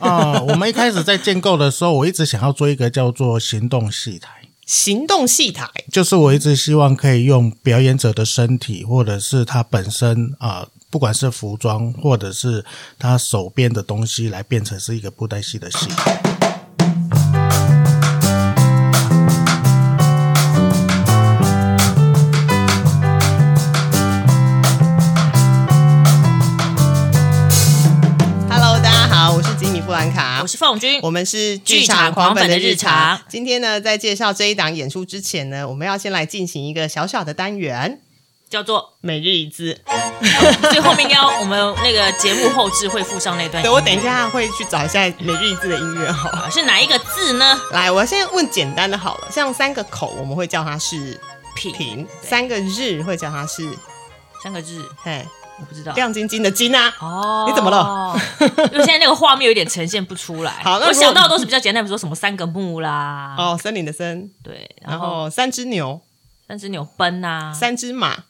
啊、我们一开始在建构的时候，我一直想要做一个叫做行动戏台。行动戏台，就是我一直希望可以用表演者的身体，或者是他本身啊、不管是服装，或者是他手边的东西，来变成是一个布袋戏的戏。Hello，是凤君，我们是剧场狂粉的日常。今天呢，在介绍这一档演出之前呢，我们要先来进行一个小小的单元叫做——每日一字。所以后面应该要我们那个节目后置会附上那段。对我等一下会去找一下每日一字的音乐哈。啊是哪一个字呢？来，我现在问简单的好了，像三个口我们会叫它是品平，三个日会叫它是三个日，嘿我不知道。亮晶晶的晶啊。哦，你怎么了？因为现在那个画面有点呈现不出来。好那我想到的都是比较简单，比如说什么三个木啦，哦，森林的森，对，然然后后三只牛，三只牛奔啊，三只马。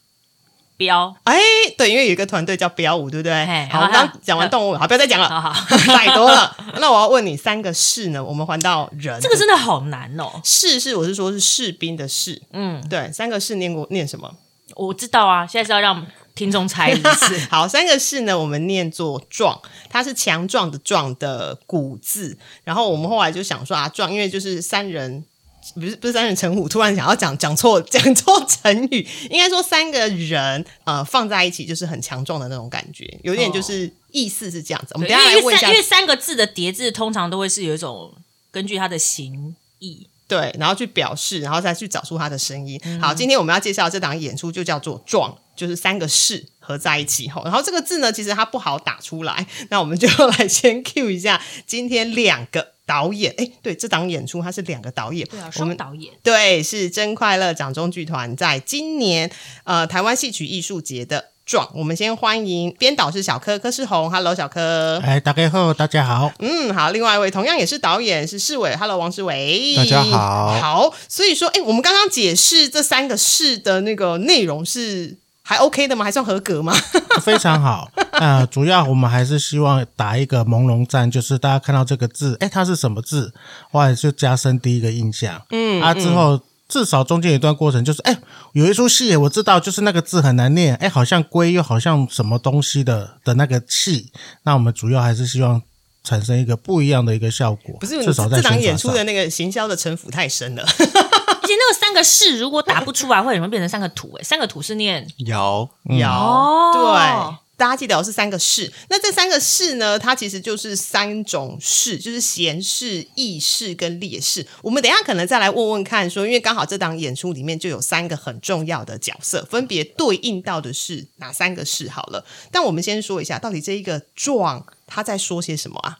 标，哎，对，因为有一个团队叫标舞，对不对嘿？好，刚讲完动物，好，不要再讲了，太多了。那我要问你，三个士呢？我们还到人，这个真的好难哦。士是我是说是士兵的士，嗯，对，三个士念过念什么？我知道啊，现在是要让听众猜一次。好，三个是呢，我们念作壮，它是强壮的壮的古字。然后我们后来就想说啊，壮，因为就是三人。不是不是三人成虎，突然想要讲讲错 讲错成语，应该说三个人呃放在一起就是很强壮的那种感觉，有点就是意思是这样子。我们对等一下来问一下因为三因为三个字的叠字通常都会是有一种根据它的形意。对，然后去表示，然后再去找出它的声音。好，今天我们要介绍这档演出就叫做“壮”，就是三个士合在一起吼。然后这个字呢，其实它不好打出来，那我们就来先 cue 一下今天两个导演。哎，对，这档演出它是两个导演，对啊，我们双导演。对是真快乐掌中剧团在今年呃台湾戏曲艺术节的。壮，我们先欢迎编导是小柯柯世宏，Hello 小柯，哎，大家好，大家好。嗯，好，另外一位同样也是导演是世伟，Hello 王世伟，大家好好，所以说，哎，我们刚刚解释这三个市的那个内容是还 OK 的吗？还算合格吗？非常好。呃，主要我们还是希望打一个朦胧战，就是大家看到这个字，哎，它是什么字，后来就加深第一个印象。嗯，啊，之后至少中间有一段过程，就是哎，有一出戏我知道，就是那个字很难念，哎，好像龟又好像什么东西的的那个气。那我们主要还是希望产生一个不一样的一个效果，不是，至少在这档宣传上演出的那个行销的城府太深了。而且那个三个士如果打不出来，会很容易变成三个土。哎，三个土是念摇有、哦对。大家记得哦，是三个士。那这三个士呢，它其实就是三种士，就是闲士、义士跟烈士。我们等一下可能再来问问看说因为刚好这档演出里面就有三个很重要的角色，分别对应到的是哪三个士？好了，但我们先说一下，到底这一个壮他在说些什么啊？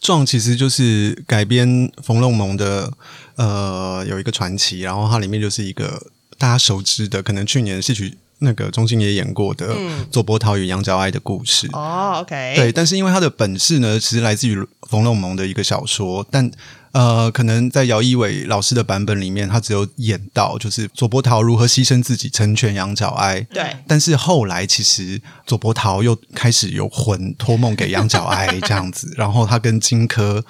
壮其实就是改编冯龙蒙的呃有一个传奇，然后它里面就是一个大家熟知的，可能去年戏曲那个钟欣也演过的左伯桃与杨角哀的故事。哦，OK，对，但是因为他的本事呢，其实来自于冯龙蒙的一个小说，但呃，可能在姚一伟老师的版本里面，他只有演到就是左伯桃如何牺牲自己成全杨角哀。对但是后来其实左伯桃又开始有魂托梦给杨角哀这样子，然后他跟荆轲。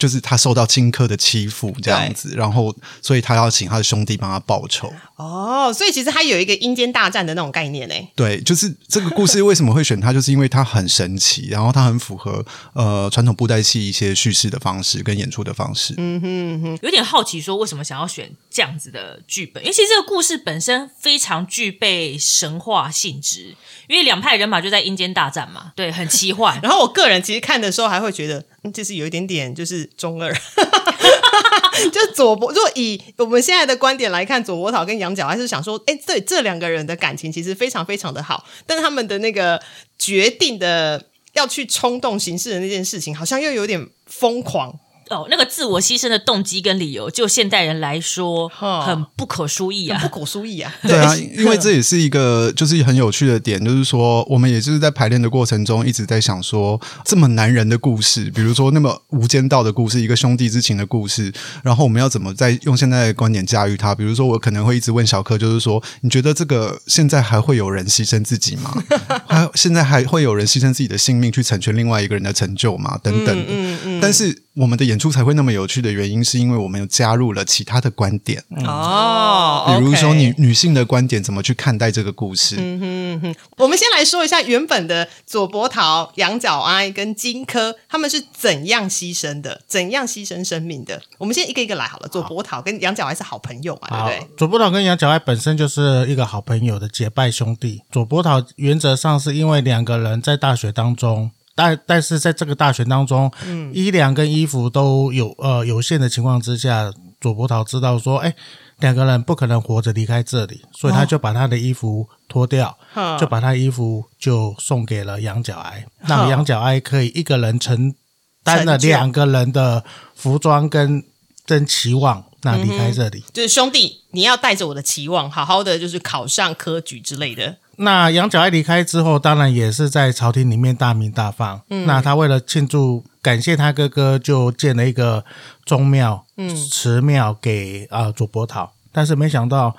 就是他受到荆轲的欺负这样子，然后所以他要请他的兄弟帮他报仇。哦，所以其实他有一个阴间大战的那种概念呢。对，就是这个故事为什么会选他，就是因为他很神奇，然后他很符合呃传统布袋戏一些叙事的方式跟演出的方式。嗯哼哼有点好奇，说为什么想要选这样子的剧本？因为其实这个故事本身非常具备神话性质，因为两派人马就在阴间大战嘛，对，很奇幻。然后我个人其实看的时候还会觉得，嗯，就是有一点点就是中二，就左伯，如果以我们现在的观点来看，左伯桃跟杨角，还是想说，哎，对，这两个人的感情其实非常非常的好，但他们的那个决定的要去冲动行事的那件事情，好像又有点疯狂。哦，那个自我牺牲的动机跟理由，就现代人来说，很不可思议啊。不可思议啊！对啊，因为这也是一个就是很有趣的点，就是说我们也就是在排练的过程中一直在想说，这么男人的故事，比如说那么无间道的故事，一个兄弟之情的故事，然后我们要怎么在用现在的观点驾驭它？比如说，我可能会一直问小柯，就是说，你觉得这个现在还会有人牺牲自己吗？还现在还会有人牺牲自己的性命去成全另外一个人的成就吗？等等的。但是我们的演出才会那么有趣的原因，是因为我们有加入了其他的观点，哦，比如说女女性的观点怎么去看待这个故事嗯哼。我们先来说一下原本的左伯桃、羊角哀跟荆轲，他们是怎样牺牲的，怎样牺牲生命的？我们先一个一个来好了。左伯桃跟羊角哀是好朋友嘛，对不对？，左伯桃跟杨角哀本身就是一个好朋友的结拜兄弟。左伯桃原则上是因为两个人在大学当中，但但是在这个大选当中，嗯，衣粮跟衣服都有呃有限的情况之下，左伯桃知道说，哎，两个人不可能活着离开这里，所以他就把他的衣服脱掉，哦。就把他衣服就送给了羊角哀，让羊角哀可以一个人承担了两个人的服装跟跟期望，那离开这里。就是兄弟，你要带着我的期望，好好的就是考上科举之类的。那杨角爱离开之后，当然也是在朝廷里面大名大放。那他为了庆祝、感谢他哥哥，就建了一个宗庙、嗯，祠庙给啊、呃左伯桃。但是没想到，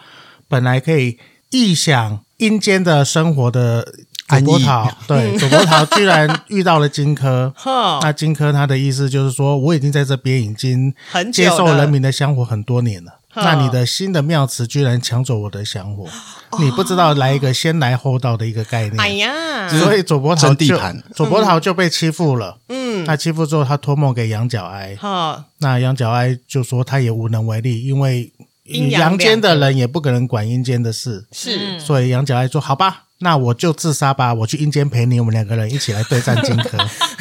本来可以臆想阴间的生活的左伯桃，对左伯桃居然遇到了荆轲。那荆轲他的意思就是说，我已经在这边已经接受人民的香火很多年了。那你的新的庙祠居然抢走我的香火，你不知道来一个先来后到的一个概念。哎呀，所以左伯桃就争地盘。左伯桃就被欺负了。嗯，那欺负之后，他托梦给羊角哀，哈，那羊角哀就说他也无能为力，因为阴阳阳间的人也不可能管阴间的事，是所以杨角哀说：“好吧，那我就自杀吧，我去阴间陪你，我们两个人一起来对战荆轲。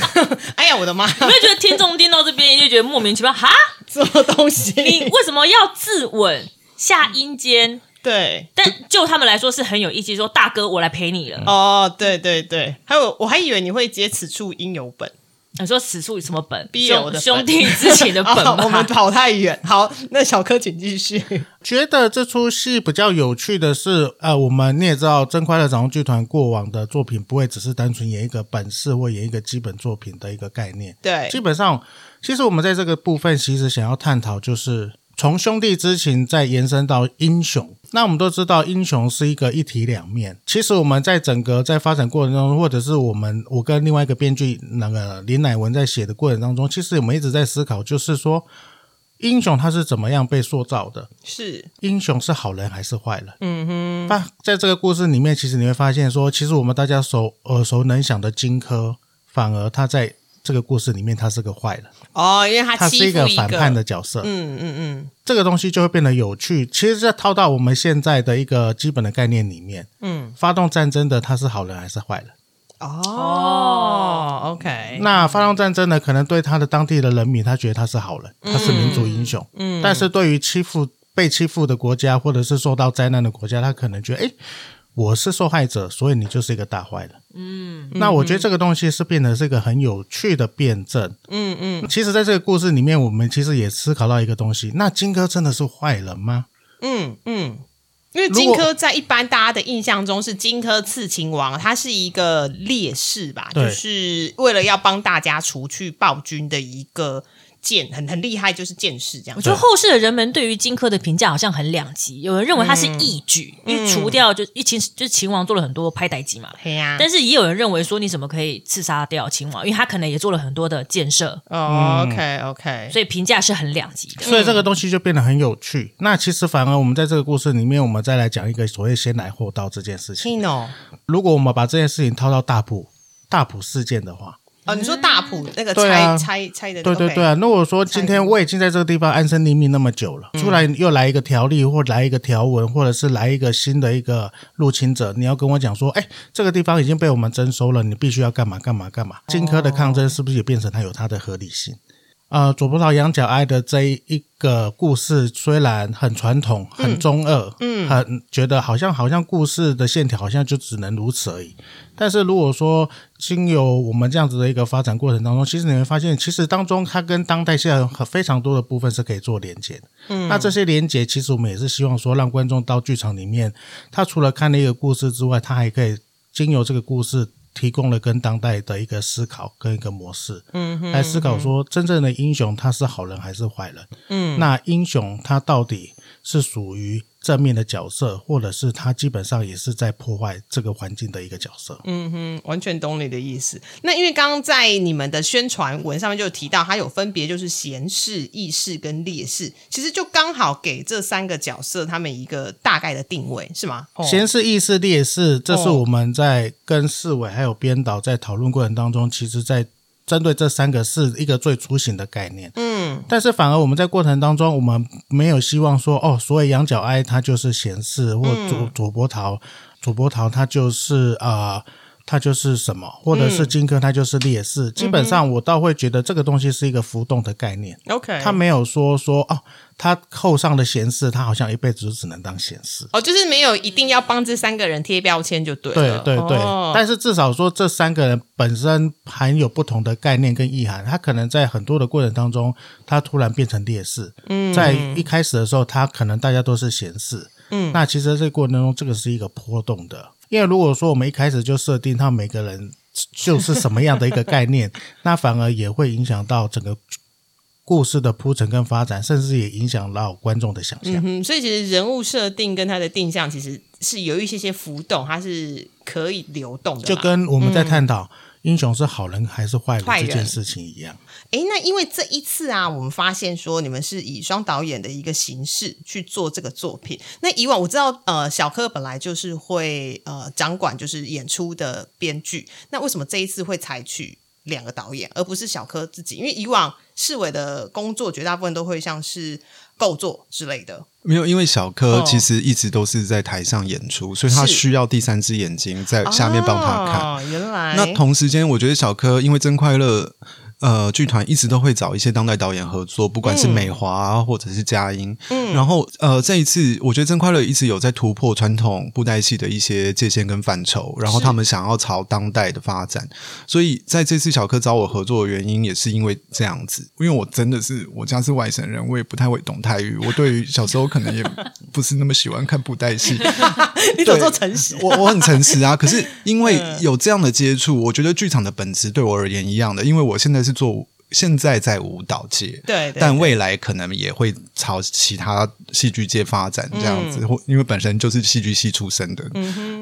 哎呀，我的妈，有没有觉得听众听到这边就觉得莫名其妙？哈，什么东西？你为什么要自刎下阴间？对。但就他们来说是很有意气，说大哥我来陪你了。哦，对对对，还有我还以为你会接此处应有本你说此处什么本？必有的兄兄弟之情的本？我们跑太远。好，那小柯请继续。”觉得这出戏比较有趣的是，呃，我们你也知道，真快乐掌控剧团过往的作品不会只是单纯演一个本事或演一个基本作品的一个概念。对基本上，其实我们在这个部分其实想要探讨，就是从兄弟之情再延伸到英雄。那我们都知道，英雄是一个一体两面。其实我们在整个在发展过程中，或者是我们我跟另外一个编剧那个林乃文在写的过程当中，其实我们一直在思考，就是说英雄他是怎么样被塑造的。是英雄是好人还是坏人？嗯哼，那在这个故事里面，其实你会发现说，其实我们大家熟耳熟能详的荆轲，反而他在这个故事里面他是个坏人，哦，因为他他是一个反叛的角色。嗯嗯嗯这个东西就会变得有趣。其实，这套到我们现在的一个基本的概念里面，嗯，发动战争的他是好人还是坏人？哦，OK，那发动战争呢，可能对他的当地的人民，他觉得他是好人，他是民族英雄。嗯，但是对于欺负被欺负的国家，或者是受到灾难的国家，他可能觉得，哎，我是受害者，所以你就是一个大坏人。嗯，那我觉得这个东西是变得是一个很有趣的辩证。嗯嗯其实，在这个故事里面，我们其实也思考到一个东西：那荆轲真的是坏人吗？嗯嗯。因为荆轲在一般大家的印象中是荆轲刺秦王，他是一个烈士吧，就是为了要帮大家除去暴君的一个剑，很很厉害，就是剑士这样我。觉得后世的人们对于荆轲的评价好像很两极，有人认为他是嗯义举，因为除掉就一秦就是秦王做了很多拍歹机嘛，嘿呀、但是也有人认为说你怎么可以刺杀掉秦王，因为他可能也做了很多的建设，哦，OK OK，所以评价是很两极的。所以这个东西就变得很有趣。那其实反而我们在这个故事里面，我们再来讲一个所谓先来后到这件事情。Tino，如果我们把这件事情套到大埔大埔事件的话，哦，你说大埔那个对啊。拆拆拆的，对对 OK 对啊，那我说今天我已经在这个地方安身立命那么久了，突然又来一个条例或来一个条文，或者是来一个新的一个入侵者，你要跟我讲说，哎，这个地方已经被我们征收了，你必须要干嘛干嘛干嘛。荆轲的抗争是不是也变成它有它的合理性？呃，左葡萄羊角哀的这一个故事虽然很传统、很中二，嗯，很觉得好像好像故事的线条好像就只能如此而已。但是如果说经由我们这样子的一个发展过程当中，其实你会发现，其实当中它跟当代现在很非常多的部分是可以做连接的。嗯，那这些连接其实我们也是希望说，让观众到剧场里面，他除了看那个故事之外，他还可以经由这个故事。提供了跟当代的一个思考跟一个模式，嗯，来思考说真正的英雄他是好人还是坏人？嗯，那英雄他到底是属于？正面的角色，或者是他基本上也是在破坏这个环境的一个角色。嗯哼，完全懂你的意思。那因为刚刚在你们的宣传文上面就有提到，他有分别就是闲士、义士跟烈士，其实就刚好给这三个角色他们一个大概的定位，是吗？贤士、义士、烈士，这是我们在跟市委还有编导在讨论过程当中，其实在。针对这三个是一个最雏形的概念，嗯，但是反而我们在过程当中，我们没有希望说，哦，所谓羊角哀它就是闲适，或左左波桃，左波桃它就是啊。它就是什么，或者是荆轲，它就是烈士。基本上，我倒会觉得这个东西是一个浮动的概念。OK，他没有说说哦，他扣上的闲事，他好像一辈子就只能当闲事。哦，就是没有一定要帮这三个人贴标签就对了。对对对，但是至少说这三个人本身含有不同的概念跟意涵。他可能在很多的过程当中，他突然变成烈士。嗯，在一开始的时候，他可能大家都是闲事。嗯，那其实这个过程当中，这个是一个波动的。因为如果说我们一开始就设定他每个人就是什么样的一个概念，那反而也会影响到整个故事的铺陈跟发展，甚至也影响到观众的想象。嗯所以其实人物设定跟他的定向其实是有一些些浮动，它是可以流动的。就跟我们在探讨英雄是好人还是坏人这件事情一样。哎，那因为这一次啊，我们发现说你们是以双导演的一个形式去做这个作品。那以往我知道，呃，小柯本来就是会呃掌管就是演出的编剧。那为什么这一次会采取两个导演，而不是小柯自己？因为以往市委的工作绝大部分都会像是构作之类的。没有，因为小柯其实一直都是在台上演出，所以他需要第三只眼睛在下面帮他看。原来，那同时间，我觉得小柯因为真快乐。呃，剧团一直都会找一些当代导演合作，不管是美华啊或者是佳音。嗯，然后呃，这一次我觉得真快乐一直有在突破传统布袋戏的一些界限跟范畴，然后他们想要朝当代的发展，所以在这次小柯找我合作的原因也是因为这样子，因为我真的是我家是外省人，我也不太会懂泰语，我对于小时候可能也不是那么喜欢看布袋戏。你怎么做诚实？我我很诚实啊，可是因为有这样的接触，我觉得剧场的本质对我而言一样的，因为我现在是。做现在在舞蹈界，对，但未来可能也会朝其他。戏剧界发展这样子，或因为本身就是戏剧系出身的，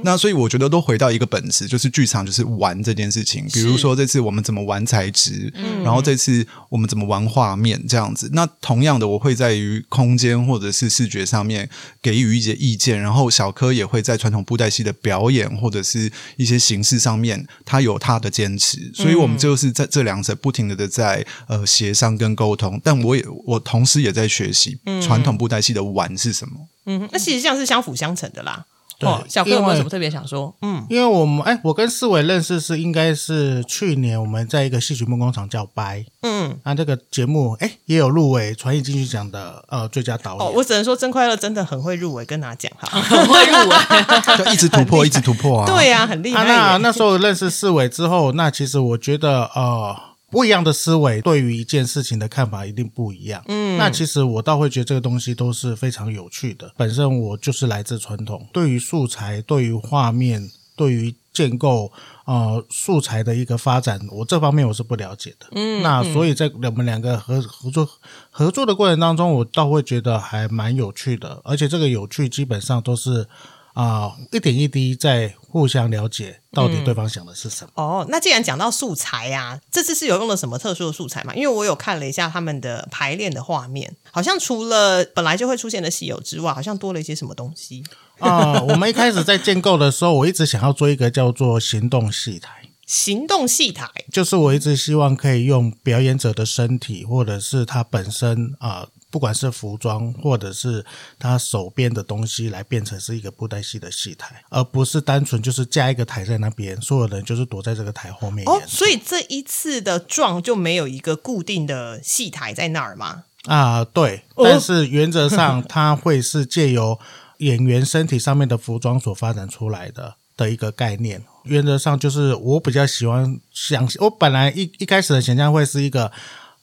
那所以我觉得都回到一个本质，就是剧场就是玩这件事情。比如说这次我们怎么玩材质，然后这次我们怎么玩画面这样子。那同样的，我会在于空间或者是视觉上面给予一些意见，然后小柯也会在传统布袋戏的表演或者是一些形式上面，他有他的坚持。所以我们就是在这两者不停的的在呃协商跟沟通。但我也我同时也在学习传统布袋戏的。玩是什么？嗯，那其实像是相辅相成的啦。哦，小哥有没有什么特别想说？嗯，因为我们哎，我跟四伟认识是应该是去年我们在一个戏曲梦工厂叫掰，嗯，那这个节目哎也有入围传艺金曲奖的呃最佳导演。哦，我只能说真快乐真的很会入围，跟他讲哈，很会入围，就一直突破，一直突破啊。对呀，很厉害。那那时候认识四伟之后，那其实我觉得呃。不一样的思维对于一件事情的看法一定不一样。嗯，那其实我倒会觉得这个东西都是非常有趣的。本身我就是来自传统，对于素材、对于画面、对于建构呃素材的一个发展，我这方面我是不了解的。嗯，那所以在我们两个合合作合作的过程当中，我倒会觉得还蛮有趣的。而且这个有趣基本上都是。啊，一点一滴在互相了解，到底对方想的是什么。哦，那既然讲到素材啊，这次是有用了什么特殊的素材吗？因为我有看了一下他们的排练的画面，好像除了本来就会出现的戏友之外，好像多了一些什么东西。啊，我们一开始在建构的时候，我一直想要做一个叫做行动戏台。行动戏台就是我一直希望可以用表演者的身体，或者是他本身啊。不管是服装或者是他手边的东西，来变成是一个布袋戏的戏台，而不是单纯就是架一个台在那边，所有人就是躲在这个台后面哦，。所以这一次的撞就没有一个固定的戏台在那儿吗？啊，对，哦但是原则上它会是借由演员身体上面的服装所发展出来的的一个概念。原则上就是我比较喜欢想，我本来一一开始的想象会是一个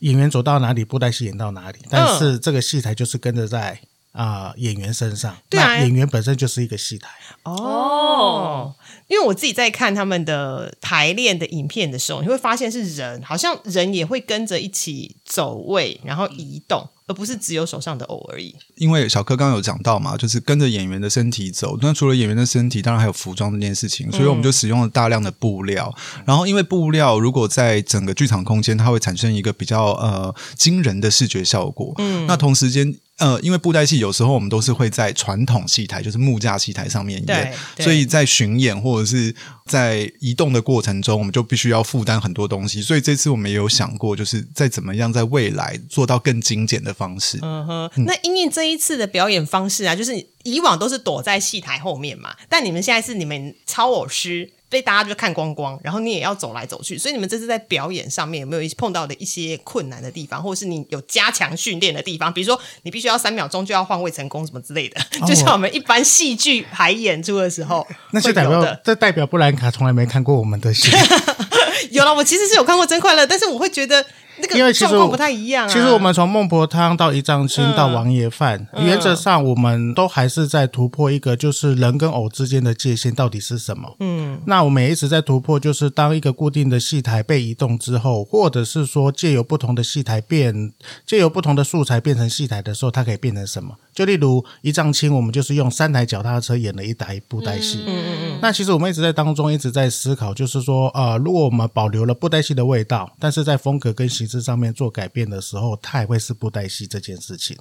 演员走到哪里，布袋戏演到哪里，嗯但是这个戏台就是跟着在啊、演员身上，对啊演员本身就是一个戏台。哦，因为我自己在看他们的排练的影片的时候，你会发现是人，好像人也会跟着一起走位，然后移动，而不是只有手上的偶而已。因为小柯刚刚有讲到嘛，就是跟着演员的身体走。那除了演员的身体，当然还有服装这件事情，所以我们就使用了大量的布料。然后，因为布料如果在整个剧场空间，它会产生一个比较呃惊人的视觉效果。嗯，那同时间。呃，因为布袋戏有时候我们都是会在传统戏台，就是木架戏台上面演所以在巡演或者是在移动的过程中，我们就必须要负担很多东西。所以这次我们也有想过，就是在怎么样在未来做到更精简的方式。嗯哼，那因为这一次的表演方式啊，就是以往都是躲在戏台后面嘛，但你们现在是你们超偶师。被大家就看光光，然后你也要走来走去，所以你们这次在表演上面有没有一碰到的一些困难的地方，或者是你有加强训练的地方？比如说你必须要三秒钟就要换位成功什么之类的，就像我们一般戏剧排演出的时候 那些代表。这代表布兰卡从来没看过我们的戏，有了，我其实是有看过《真快乐》，但是我会觉得那因为其实不太一样啊。其实我们从孟婆汤到一丈青嗯到王爷饭，原则上我们都还是在突破一个就是人跟偶之间的界限到底是什么。嗯，那我们也一直在突破，就是当一个固定的戏台被移动之后，或者是说借由不同的戏台变，借由不同的素材变成戏台的时候，它可以变成什么？就例如一丈青，我们就是用三台脚踏车演了一台布袋戏。嗯嗯嗯。那其实我们一直在当中一直在思考，就是说，呃，如果我们保留了布袋戏的味道，但是在风格跟形式上面做改变的时候，它也会是布袋戏这件事情。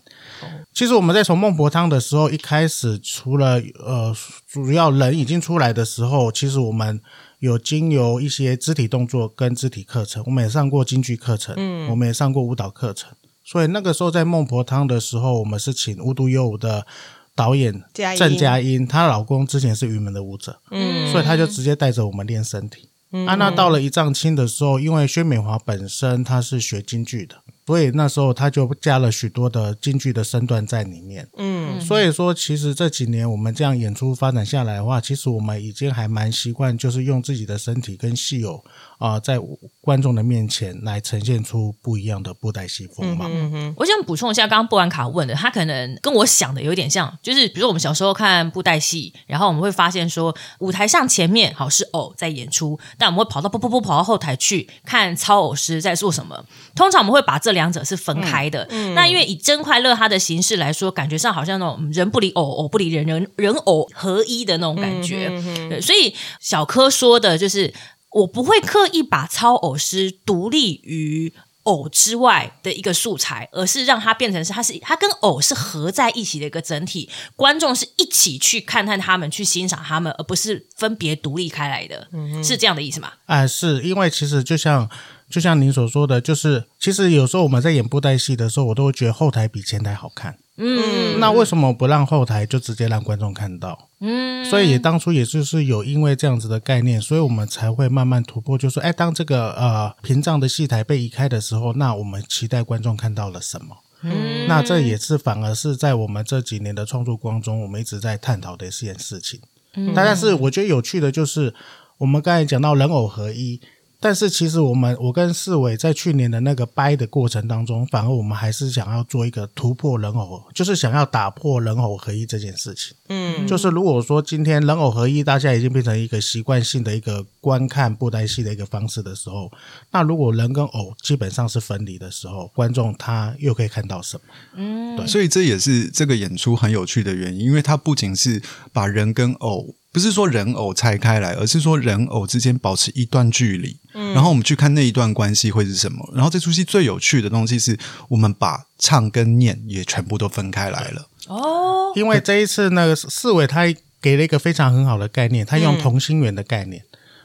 其实我们在从孟婆汤的时候，一开始除了呃主要人已经出来的时候，其实我们有经由一些肢体动作跟肢体课程，我们也上过京剧课程，嗯，我们也上过舞蹈课程。所以那个时候在孟婆汤的时候，我们是请无独有偶的导演郑佳音，她老公之前是云门的舞者，嗯所以他就直接带着我们练身体。啊，那到了一丈青的时候，因为薛美华本身她是学京剧的，所以那时候她就加了许多的京剧的身段在里面。嗯，所以说，其实这几年我们这样演出发展下来的话，其实我们已经还蛮习惯，就是用自己的身体跟戏友啊、在观众的面前来呈现出不一样的布袋戏风貌。我想补充一下，刚刚布兰卡问的，他可能跟我想的有点像，就是比如说我们小时候看布袋戏，然后我们会发现说，舞台上前面好是偶在演出，但我们会跑到噗噗噗跑到后台去看操偶师在做什么。通常我们会把这两者是分开的。那因为以真快乐它的形式来说，感觉上好像那种人不离偶，偶不离人，人人偶合一的那种感觉。对，所以小柯说的就是。我不会刻意把超偶师独立于偶之外的一个素材，而是让它变成是它是它跟偶是合在一起的一个整体，观众是一起去看看他们，去欣赏他们，而不是分别独立开来的，是这样的意思吗？啊，是因为其实就像就像您所说的，就是其实有时候我们在演布袋戏的时候，我都会觉得后台比前台好看。嗯，那为什么不让后台就直接让观众看到？嗯，所以也当初也就是有因为这样子的概念，所以我们才会慢慢突破，就说，哎，当这个呃屏障的戏台被移开的时候，那我们期待观众看到了什么？嗯，那这也是反而是在我们这几年的创作光中，我们一直在探讨的一件事情。嗯，但是我觉得有趣的就是，我们刚才讲到人偶合一，但是其实我们我跟四伟在去年的那个掰的过程当中，反而我们还是想要做一个突破人偶，就是想要打破人偶合一这件事情。嗯，就是如果说今天人偶合一，大家已经变成一个习惯性的一个观看布袋戏的一个方式的时候，那如果人跟偶基本上是分离的时候，观众他又可以看到什么？嗯，对所以这也是这个演出很有趣的原因，因为它不仅是把人跟偶，不是说人偶拆开来，而是说人偶之间保持一段距离，然后我们去看那一段关系会是什么。然后这出戏最有趣的东西是我们把唱跟念也全部都分开来了。哦，因为这一次那个四伟他给了一个非常很好的概念，他用同心圆的概念。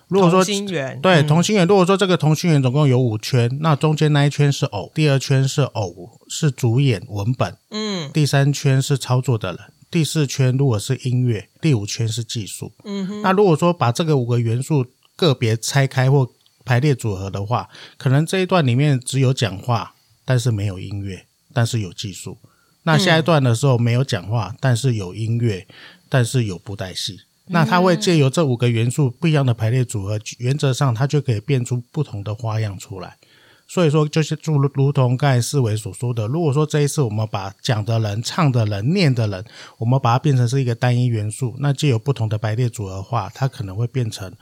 如果说同心圆。对同心圆，如果说这个同心圆总共有五圈，那中间那一圈是偶，第二圈是偶是主演文本，嗯。第三圈是操作的人，第四圈如果是音乐，第五圈是技术。嗯哼，那如果说把这个五个元素个别拆开或排列组合的话，可能这一段里面只有讲话，但是没有音乐，但是有技术。那下一段的时候没有讲话，但是有音乐，但是有布袋戏。那它会借由这五个元素不一样的排列组合，原则上它就可以变出不同的花样出来。所以说，就是如如同刚才四维所说的，如果说这一次我们把讲的人、唱的人、念的人，我们把它变成是一个单一元素，那既有不同的排列组合化，它可能会变成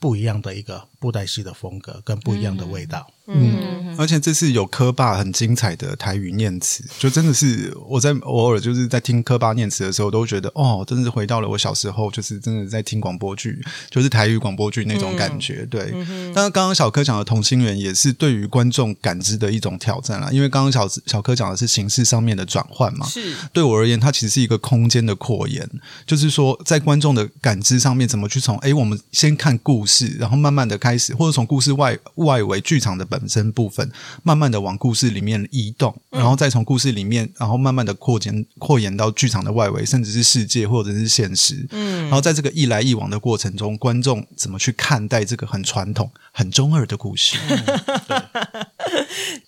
不一样的一个布袋戏的风格跟不一样的味道。嗯而且这次有科霸很精彩的台语念词，就真的是我在偶尔就是在听科霸念词的时候，都觉得哦，真的是回到了我小时候，就是真的在听广播剧，就是台语广播剧那种感觉。对，但是刚刚小柯讲的同心圆也是对于观众感知的一种挑战啦，因为刚刚小小柯讲的是形式上面的转换嘛，是。对我而言，它其实是一个空间的扩延，就是说，在观众的感知上面，怎么去从哎，我们先看故事，然后慢慢的开始，或者从故事外外围剧场的本身部分，慢慢的往故事里面移动，然后再从故事里面，然后慢慢的扩延扩延到剧场的外围，甚至是世界或者是现实。嗯，然后在这个一来一往的过程中，观众怎么去看待这个很传统、很中二的故事？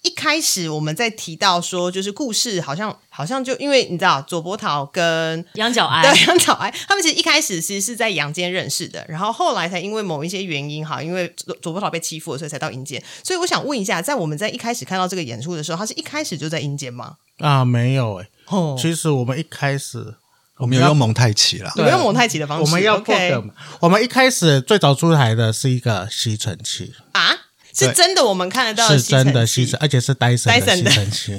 一开始我们在提到说，就是故事好像好像就因为你知道左伯桃跟羊角哀对杨角哀他们其实一开始其实是在阳间认识的，然后后来才因为某一些原因哈，因为左左伯桃被欺负了，所以才到阴间。所以我想问一下，在我们在一开始看到这个演出的时候，他是一开始就在阴间吗？啊，没有诶、哦，其实我们一开始我们有用蒙太奇啦，你们用蒙太奇的方式，我们要 OK 破梗我们一开始最早出台的是一个吸尘器，啊？是真的，我们看得到是真的吸吸尘，而且是戴森的 Dyson 的。吸尘器。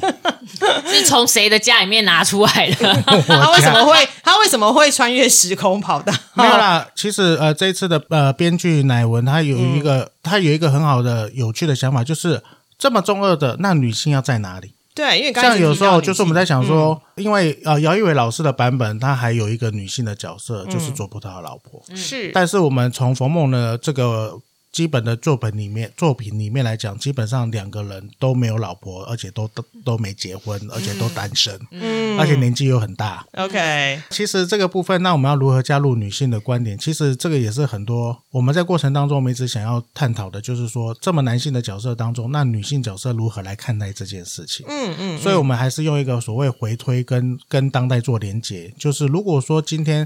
是从谁的家里面拿出来的？他为什么会他为什么会穿越时空跑到？没有啦，其实呃，这一次的呃编剧乃文他有一个、他有一个很好的有趣的想法，就是这么中二的，那女性要在哪里？对，因为刚才像有时候就是我们在，想说，因为呃姚一伟老师的版本，他还有一个女性的角色，就是嗯左葡萄的老婆。是但是我们从冯梦的这个基本的作品里面，作品里面来讲，基本上两个人都没有老婆，而且都都都没结婚，而且都单身，嗯而且年纪又很大。OK，其实这个部分，那我们要如何加入女性的观点？其实这个也是很多我们在过程当中，我们一直想要探讨的，就是说这么男性的角色当中，那女性角色如何来看待这件事情？嗯嗯，所以我们还是用一个所谓回推跟跟当代做连结，就是如果说今天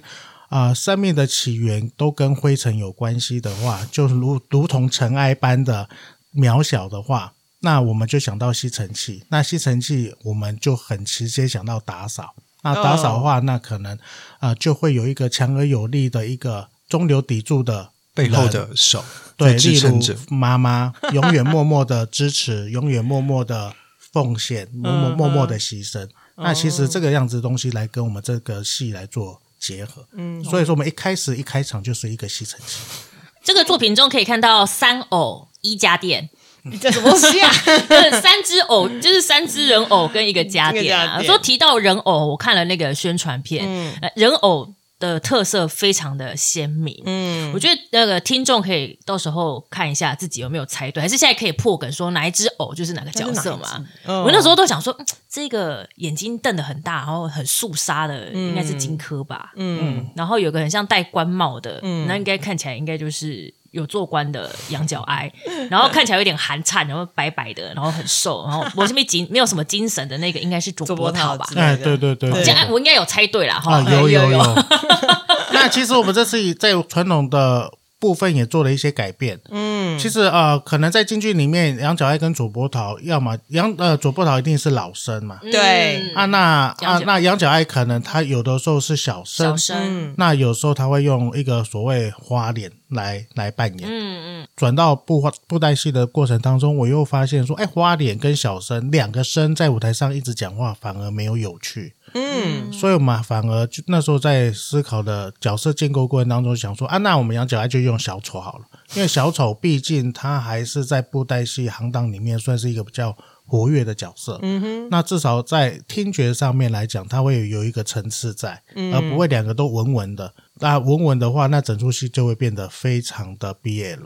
啊、生命的起源都跟灰尘有关系的话，就如如同尘埃般的渺小的话，那我们就想到吸尘器，那吸尘器我们就很直接想到打扫。那打扫的话，那可能啊、就会有一个强而有力的一个中流砥柱的背后人的手对，在支例如撑着。妈妈永远默默的支持，永远默默的奉献，默默默默的牺牲。那其实这个样子的东西来跟我们这个戏来做结合，嗯，所以说我们一开始一开场就是一个吸尘器，这个作品中可以看到三偶一家店，这什么东西啊？三只偶，就是三只人偶跟一个家电啊。说提到人偶，我看了那个宣传片，嗯。人偶的特色非常的鲜明。嗯，我觉得那个听众可以到时候看一下自己有没有猜对，还是现在可以破梗说哪一只偶就是哪个角色嘛？我我那时候都想说，嗯这个眼睛瞪得很大，然后很肃杀的，应该是荆轲吧？嗯，然后有个很像戴官帽的，那应该看起来应该就是有做官的羊角哀，然后看起来有点寒颤，然后白白的，然后很瘦，然后我这边精没有什么精神的那个，应该是卓左伯伯桃吧对对对对这样我应该有猜对了哈。啊，，有有有有。那其实我们这次在传统的部分也做了一些改变。嗯，其实呃，可能在京剧里面，杨角爱跟左伯桃，要么杨呃左伯桃一定是老生嘛。对啊，那啊那杨角爱可能他有的时候是小生，小生，那有时候他会用一个所谓花脸来来扮演。嗯嗯，转到布花布袋戏的过程当中，我又发现说，哎，花脸跟小生两个生在舞台上一直讲话，反而没有有趣。嗯所以我们反而就那时候在思考的角色建构过程当中，想说啊，那我们杨角爱就用小丑好了，因为小丑毕竟他还是在布袋戏行当里面算是一个比较活跃的角色。嗯哼，那至少在听觉上面来讲，他会有一个层次在，而不会两个都稳稳的。那稳稳的话，那整出戏就会变得非常的 BL。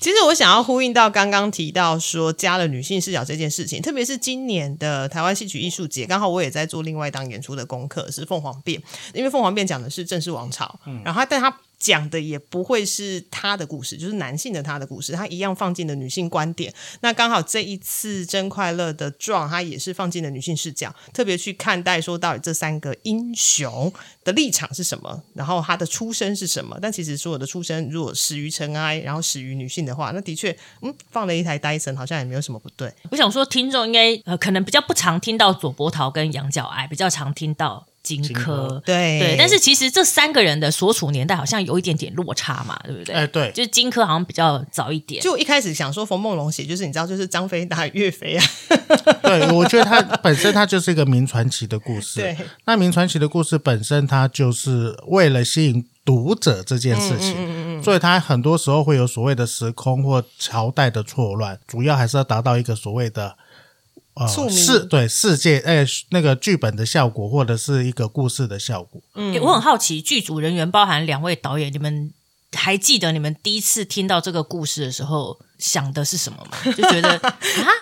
其实我想要呼应到刚刚提到说加了女性视角这件事情，特别是今年的台湾戏曲艺术节，刚好我也在做另外一档演出的功课，是凤凰变，因为凤凰变讲的是正式王朝，然后但他。讲的也不会是他的故事，就是男性的他的故事，他一样放进了女性观点。那刚好这一次真快乐的撞，他也是放进了女性视角，特别去看待说到底这三个英雄的立场是什么，然后他的出身是什么。但其实所有的出身，如果始于尘埃，然后始于女性的话，那的确，嗯，放了一台戴森，好像也没有什么不对。我想说，听众应该呃，可能比较不常听到左伯桃跟羊角哀，比较常听到。荆轲，对对，但是其实这三个人的所处年代好像有一点点落差嘛，对不对？哎，对，就是荆轲好像比较早一点。就一开始想说冯梦龙写，就是你知道，就是张飞打岳飞啊。对，我觉得他本身他就是一个名传奇的故事。对，那名传奇的故事本身，它就是为了吸引读者这件事情，嗯嗯所以它很多时候会有所谓的时空或朝代的错乱，主要还是要达到一个所谓的。呃，世对世界哎，那个剧本的效果，或者是一个故事的效果。嗯，我很好奇，剧组人员包含两位导演，你们还记得你们第一次听到这个故事的时候？想的是什么嘛？就觉得 啊，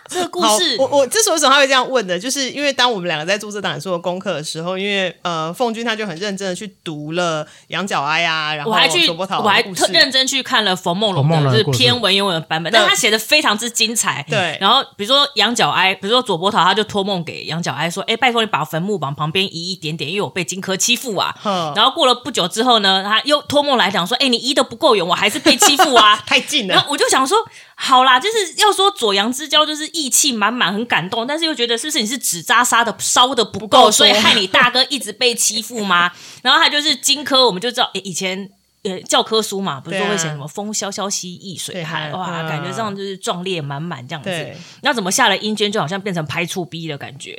这个故事，我我之所以为什么他会这样问的，就是因为当我们两个在做这档演出的功课的时候，因为呃，凤君他就很认真的去读了《羊角哀》啊，然后我还去，我还特认真去看了冯梦龙的，就是偏文言文的版本，但他写的非常之精彩。对，然后比如说《羊角哀》，比如说左伯桃他就托梦给羊角哀说：“哎，拜托你把坟墓往旁边移一点点，因为我被荆轲欺负啊。”然后过了不久之后呢，他又托梦来讲说：“哎，你移的不够远，我还是被欺负啊，太近了。”然后我就想说。好啦，就是要说左阳之交，就是义气满满，很感动，但是又觉得是不是你是纸扎杀的烧的不够，所以害你大哥一直被欺负吗？然后他就是荆轲，我们就知道，以前。呃，教科书嘛，不是说会写什么“风萧萧兮易水寒”哇，感觉上就是壮烈满满这样子。那怎么下了阴间，就好像变成拍醋逼的感觉？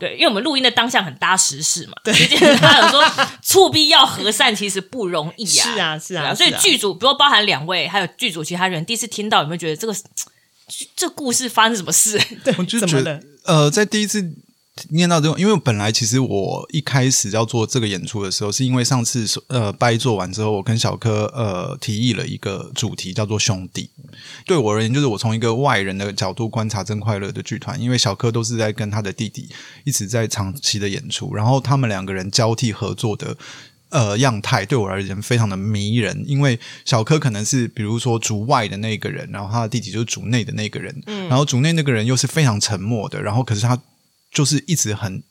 对，因为我们录音的当下很搭时事嘛。对，他有说醋逼要和善，其实不容易啊。是啊，是啊。所以剧组，比如包含两位，还有剧组其他人，第一次听到有没有觉得这个 这故事发生什么事？对，我就觉得呃，在第一次。念到这种，因为本来其实我一开始要做这个演出的时候，是因为上次呃掰做完之后，我跟小柯呃提议了一个主题叫做兄弟。对我而言，就是我从一个外人的角度观察真快乐的剧团，因为小柯都是在跟他的弟弟一直在长期的演出，然后他们两个人交替合作的呃样态，对我而言非常的迷人。因为小柯可能是比如说主外的那个人，然后他的弟弟就是主内的那个人，然后主内那个人又是非常沉默的，然后可是他。就是一直很。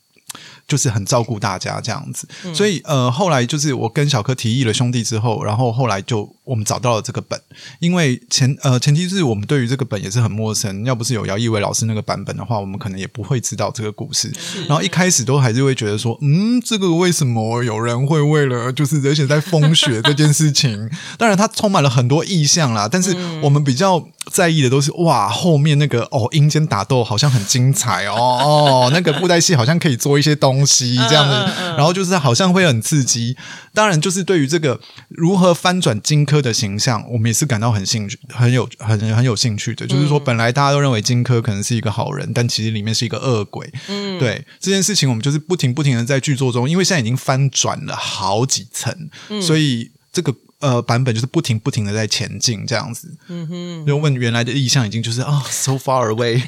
就是很照顾大家这样子，所以呃，后来就是我跟小柯提议了兄弟之后，然后后来就我们找到了这个本，因为前呃前提是我们对于这个本也是很陌生，要不是有姚一伟老师那个版本的话，我们可能也不会知道这个故事。然后一开始都还是会觉得说，嗯，这个为什么有人会为了就是而且在风雪这件事情，当然它充满了很多意象啦，但是我们比较在意的都是哇，后面那个哦阴间打斗好像很精彩哦哦，那个布袋戏好像可以做一些东。东西这样子，然后就是好像会很刺激。当然，就是对于这个如何翻转荆轲的形象，我们也是感到很兴趣、很有、很很有兴趣的。就是说，本来大家都认为荆轲可能是一个好人，但其实里面是一个恶鬼。嗯，对这件事情，我们就是不停不停的在剧作中，因为现在已经翻转了好几层，所以这个呃版本就是不停不停的在前进，这样子。嗯哼，就问原来的意向已经就是啊，so far away，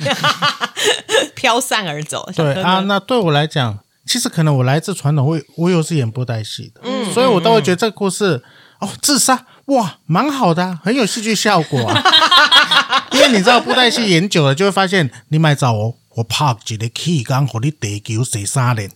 飘散而走。对啊，那对我来讲。其实可能我来自传统，我我又是演布袋戏的，嗯，所以我都会觉得这个故事哦，自杀哇，蛮好的，很有戏剧效果啊。因为你知道布袋戏演久了，就会发现你买找我，我拍几个 key 刚和你地球谁杀人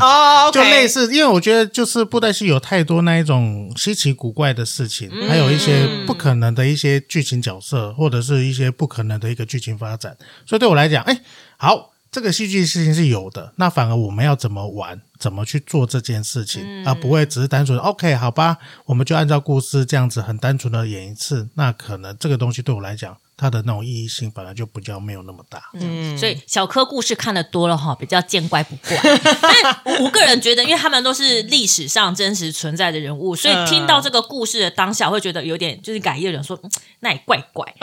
哦，就类似。因为我觉得就是布袋戏有太多那一种稀奇古怪的事情，还有一些不可能的一些剧情角色，或者是一些不可能的一个剧情发展。所以对我来讲，哎，好。这个戏剧事情是有的，那反而我们要怎么玩，怎么去做这件事情，而不会只是单纯 OK 好吧，我们就按照故事这样子很单纯的演一次，那可能这个东西对我来讲。它的那种意义性本来就比较没有那么大。嗯所以小科故事看的多了哈，比较见怪不怪。但我我个人觉得，因为他们都是历史上真实存在的人物，所以嗯听到这个故事的当下，会觉得有点就是改业人说，嗯那也怪怪。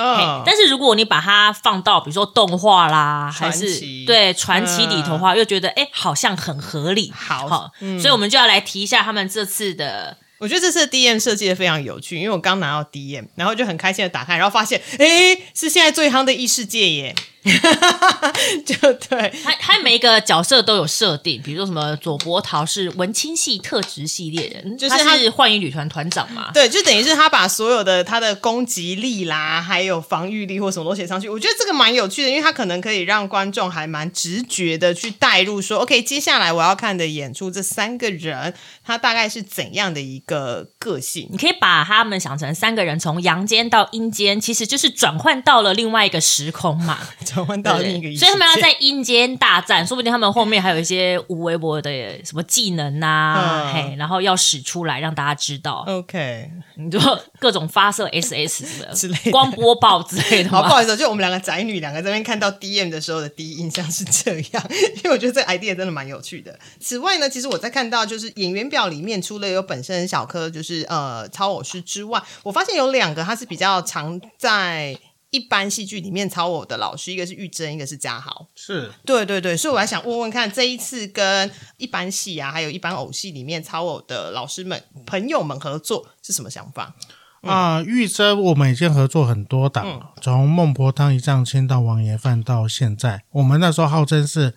但是如果你把它放到比如说动画啦，还是对传奇里头的话，又觉得哎，好像很合理。好嗯所以我们就要来提一下他们这次的。我觉得这次的 DM 设计的非常有趣，因为我刚拿到 DM，然后就很开心的打开，然后发现，哎，是现在最夯的异世界耶，就对，他他每一个角色都有设定，比如说什么左伯桃是文青系特职系列人，就是他他是幻影旅团团长嘛。对，就等于是他把所有的他的攻击力啦，还有防御力或什么都写上去。我觉得这个蛮有趣的，因为他可能可以让观众还蛮直觉的去带入说，OK，接下来我要看的演出这三个人，他大概是怎样的一个个性你？可以把他们想成三个人从阳间到阴间，其实就是转换到了另外一个时空嘛。转换到另一个所以他们要在阴间大战，说不定他们后面还有一些无微博的什么技能啊，嗯嘿，然后要使出来让大家知道，OK。你就各种发射 SS 的之类的光波爆之类的好，不。好意思，就我们两个宅女两个这边看到 DM 的时候的第一印象是这样，因为我觉得这个 idea 真的蛮有趣的。此外呢，其实我在看到就是演员表里面，除了有本身小柯就是呃超偶师之外，我发现有两个他是比较常在一般戏剧里面超偶的老师，一个是玉珍，一个是嘉豪。是对对对，所以我还想问问看，这一次跟一般戏啊，还有一般偶戏里面超偶的老师们、朋友们合作是什么想法？啊，玉珍我们已经合作很多档了，从孟婆汤一丈青到王爷饭到现在，我们那时候号称是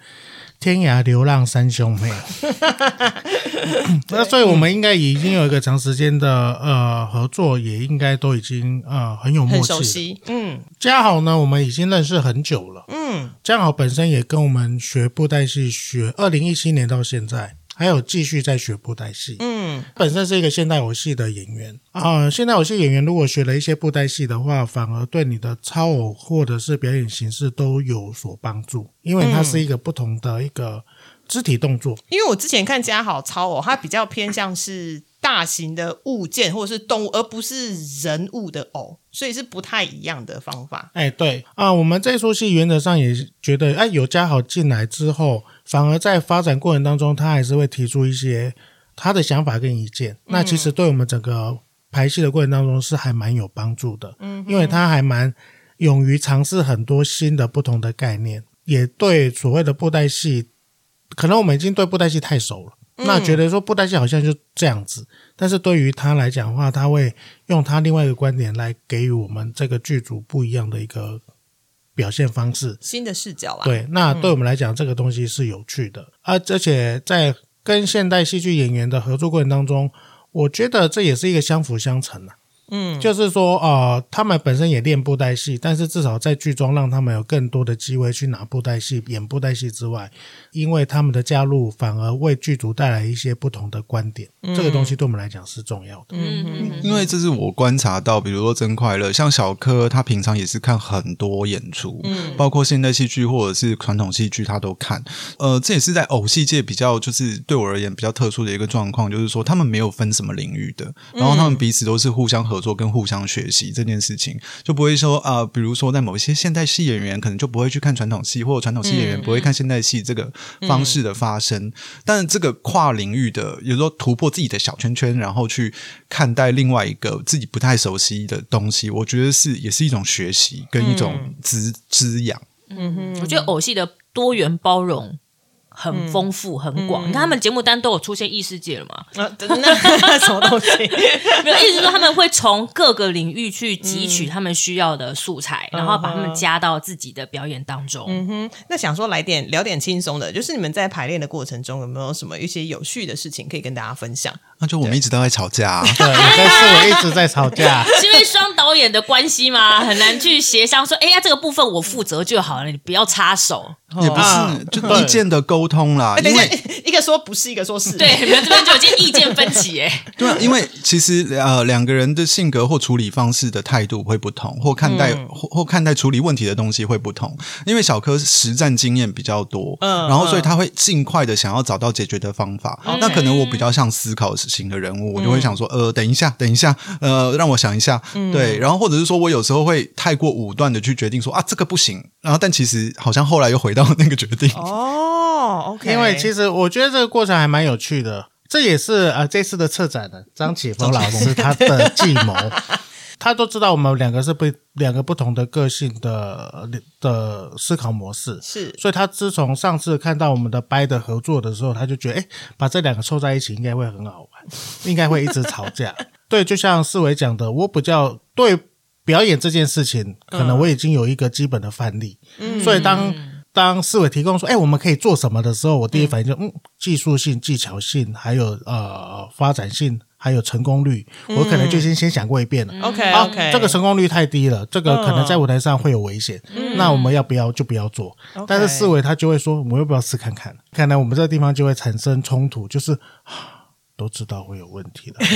天涯流浪三兄妹。那所以我们应该已经有一个长时间的呃合作，也应该都已经呃很有默契了。熟悉，嗯嘉豪呢，我们已经认识很久了。嗯，嘉豪本身也跟我们学布袋戏学，二零一七年到现在，还有继续在学布袋戏。嗯，本身是一个现代偶戏的演员啊、现代偶戏演员如果学了一些布袋戏的话，反而对你的超偶或者是表演形式都有所帮助，因为它是一个不同的一个肢体动作。因为我之前看嘉好超偶，它比较偏向是大型的物件或者是动物，而不是人物的偶，所以是不太一样的方法。哎，对啊，我们这出戏原则上也觉得，哎，有嘉豪进来之后，反而在发展过程当中，他还是会提出一些他的想法跟意见。那其实对我们整个排戏的过程当中是还蛮有帮助的，嗯，因为他还蛮勇于尝试很多新的不同的概念，也对所谓的布袋戏，可能我们已经对布袋戏太熟了。那觉得说不担心好像就这样子，但是对于他来讲的话，他会用他另外一个观点来给予我们这个剧组不一样的一个表现方式。新的视角啊，，对，那对我们来讲，这个东西是有趣的啊，而且在跟现代戏剧演员的合作过程当中，我觉得这也是一个相辅相成啊。嗯，就是说，呃，他们本身也练布袋戏，但是至少在剧中让他们有更多的机会去拿布袋戏、演布袋戏之外，因为他们的加入，反而为剧组带来一些不同的观点。这个东西对我们来讲是重要的。嗯嗯因为这是我观察到，比如说真快乐，像小柯，他平常也是看很多演出，嗯，包括现代戏剧或者是传统戏剧，他都看。呃，这也是在偶戏界比较，就是对我而言比较特殊的一个状况，就是说他们没有分什么领域的，然后他们彼此都是互相合作跟互相学习这件事情，就不会说啊、呃比如说在某一些现代戏演员可能就不会去看传统戏，或者传统戏演员不会看现代戏这个方式的发生。但是这个跨领域的，有时候突破自己的小圈圈，然后去看待另外一个自己不太熟悉的东西，我觉得是也是一种学习跟一种滋滋养。嗯哼我觉得偶戏的多元包容很丰富、很广。你看他们节目单都有出现异世界了嘛？啊，那 什么东西？没有，意思是说他们会从各个领域去汲取他们需要的素材，然后把他们加到自己的表演当中。嗯哼那想说来点聊点轻松的，就是你们在排练的过程中有没有什么一些有趣的事情可以跟大家分享？那就我们一直都在吵架、啊，对，但是我一直在吵架。是因为双导演的关系吗？很难去协商说，哎呀，这个部分我负责就好了，你不要插手。也不啊是就意见的沟通啦，因为。，一个说不是，一个说是，对，你们这边就已经意见分歧哎。对啊，因为其实呃两个人的性格或处理方式的态度会不同，或看待、或或看待处理问题的东西会不同。因为小柯实战经验比较多，嗯然后所以他会尽快的想要找到解决的方法。那可能我比较像思考型的人物，我就会想说，呃，等一下，等一下，呃，让我想一下，对，然后或者是说我有时候会太过武断的去决定说啊，这个不行，然后但其实好像后来又回到那个决定。哦，OK，因为其实我觉得这个过程还蛮有趣的，这也是呃这次的策展的张启峰老师他的计谋。他都知道我们两个是不两个不同的个性的的思考模式，是，所以他自从上次看到我们的掰的合作的时候，他就觉得，哎，把这两个凑在一起应该会很好玩，应该会一直吵架。对，就像四维讲的，我比较对表演这件事情，可能我已经有一个基本的范例，嗯所以当当四维提供说，哎，我们可以做什么的时候，我第一反应就，嗯，技术性、技巧性，还有呃发展性。还有成功率，我可能就先先想过一遍了。OK OK，这个成功率太低了，这个可能在舞台上会有危险。那我们要不要就不要做？但是四维他就会说，我们要不要试看看？看来我们这个地方就会产生冲突，就是都知道会有问题了，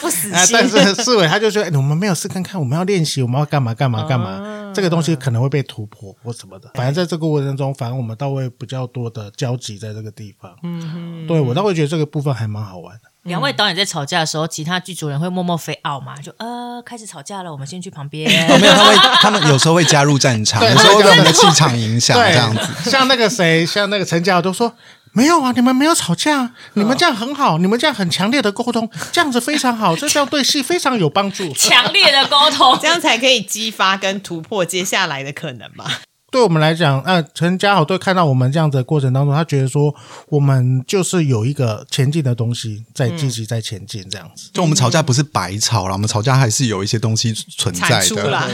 不死心。但是思维他就说，我们没有事看看，我们要练习，我们要干嘛干嘛干嘛？这个东西可能会被突破或什么的，反正在这个过程中，反正我们倒会比较多的交集在这个地方。嗯，对我倒会觉得这个部分还蛮好玩的。两位导演在吵架的时候，其他剧组人会默默飞傲嘛？就呃，开始吵架了，我们先去旁边。没有，他会，他们有时候会加入战场，有时候被我们的气场影响这样子。像那个谁，像那个陈嘉都说。没有啊，你们没有吵架，你们这样很好，你们这样很强烈的沟通，这样子非常好，这样对戏非常有帮助。强烈的沟通，这样才可以激发跟突破接下来的可能嘛？对我们来讲，呃，陈家豪对看到我们这样子的过程当中，他觉得说我们就是有一个前进的东西在积极在前进，这样子。就我们吵架不是白吵了，我们吵架还是有一些东西存在的，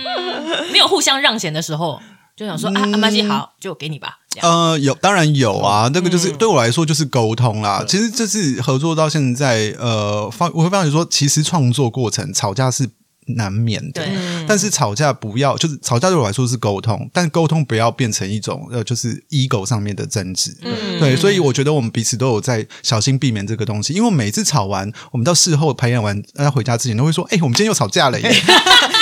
没有互相让贤的时候。就想说啊，阿妈西好，就给你吧。呃，有当然有啊，那个就是对我来说就是沟通啦。其实这次合作到现在，呃，发我会发觉说，其实创作过程吵架是。难免的，但是吵架不要就是吵架对我来说是沟通，但沟通不要变成一种呃，就是 ego 上面的争执。对，所以我觉得我们彼此都有在小心避免这个东西，因为每次吵完，我们到事后排演完大家回家之前都会说：“哎，我们今天又吵架了。”耶。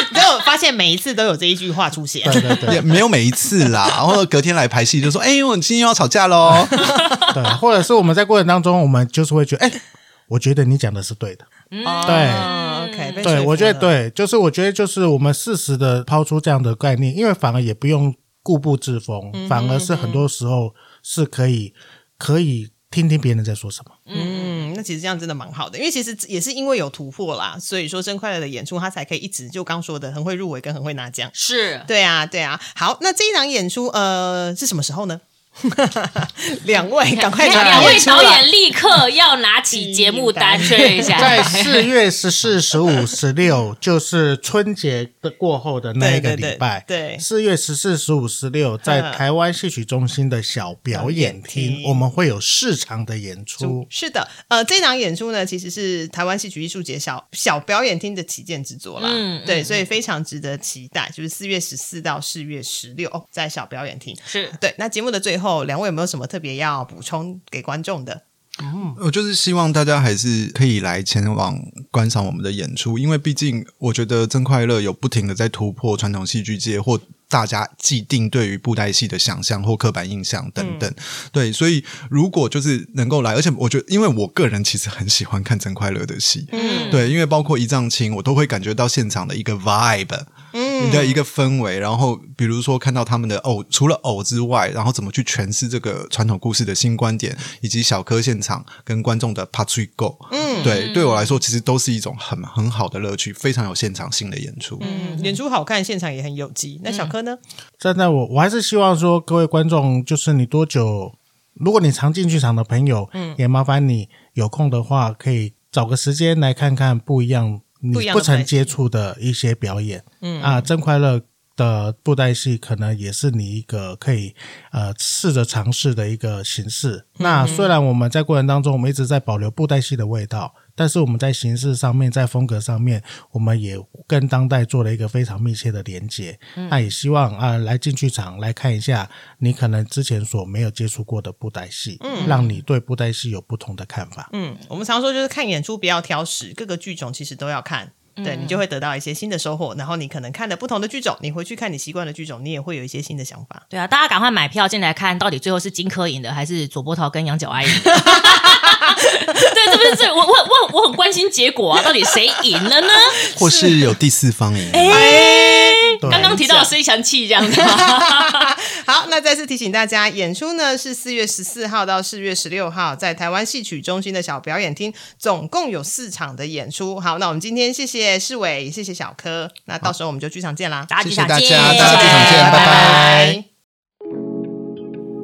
发现每一次都有这一句话出现，对对对，也没有每一次啦。然后隔天来排戏就说：“哎，我们今天又要吵架喽。”对，或者是我们在过程当中，我们就是会觉得：“哎，我觉得你讲的是对的。”对，OK，对，我觉得对，就是我觉得就是我们适时的抛出这样的概念，因为反而也不用固步自封，反而是很多时候是可以可以听听别人在说什么。嗯，那其实这样真的蛮好的，因为其实也是因为有突破啦，所以说真快乐的演出，他才可以一直就刚说的很会入围跟很会拿奖。是对啊，对啊。好，那这一场演出呃是什么时候呢？两位，赶快！两位导演立刻要拿起节目单确认一下，在四月十四、十五、十六，就是春节的过后的那一个礼拜。对，四月十四、十五、十六，在台湾戏曲中心的小表演厅，我们会有市场的演出。是的，呃，这场演出呢，其实是台湾戏曲艺术节小小表演厅的旗舰之作啦。嗯，对，所以非常值得期待。就是四月十四到四月十六，在小表演厅。是对。那节目的最后。后两位有没有什么特别要补充给观众的？嗯，我就是希望大家还是可以来前往观赏我们的演出，因为毕竟我觉得真快乐有不停的在突破传统戏剧界或大家既定对于布袋戏的想象或刻板印象等等。对，所以如果就是能够来，而且我觉得，因为我个人其实很喜欢看真快乐的戏，嗯，对，因为包括一丈青，我都会感觉到现场的一个 vibe。你的一个氛围，然后比如说看到他们的偶，除了偶之外，然后怎么去诠释这个传统故事的新观点，以及小柯现场跟观众的 p a t r i Go，嗯，对，对我来说其实都是一种很很好的乐趣，非常有现场性的演出。嗯，演出好看，现场也很有机。那小柯呢？站在我，我还是希望说各位观众，就是你多久，如果你常进剧场的朋友，嗯，也麻烦你有空的话，可以找个时间来看看不一样。你不曾接触的一些表演，嗯啊，真快乐的布袋戏可能也是你一个可以呃试着尝试的一个形式。那虽然我们在过程当中，我们一直在保留布袋戏的味道。但是我们在形式上面，在风格上面，我们也跟当代做了一个非常密切的连接。那也希望啊，来进剧场来看一下你可能之前所没有接触过的布袋戏，嗯，让你对布袋戏有不同的看法。嗯，我们常说就是看演出不要挑食，各个剧种其实都要看，对你就会得到一些新的收获。然后你可能看的不同的剧种，你回去看你习惯的剧种，你也会有一些新的想法。对啊，大家赶快买票进来看到底最后是金科赢的，还是左波涛跟杨角爱赢？这不是这我我我我很关心结果啊，到底谁赢了呢？或是有第四方赢。哎，对刚刚提到的飞翔器这样子吗，好，那再次提醒大家，演出呢是四月十四号到四月十六号，在台湾戏曲中心的小表演厅，总共有四场的演出。好，那我们今天谢谢世伟，谢谢小柯，那到时候我们就剧场见啦，大家谢谢大剧场见，家大家剧场见拜拜。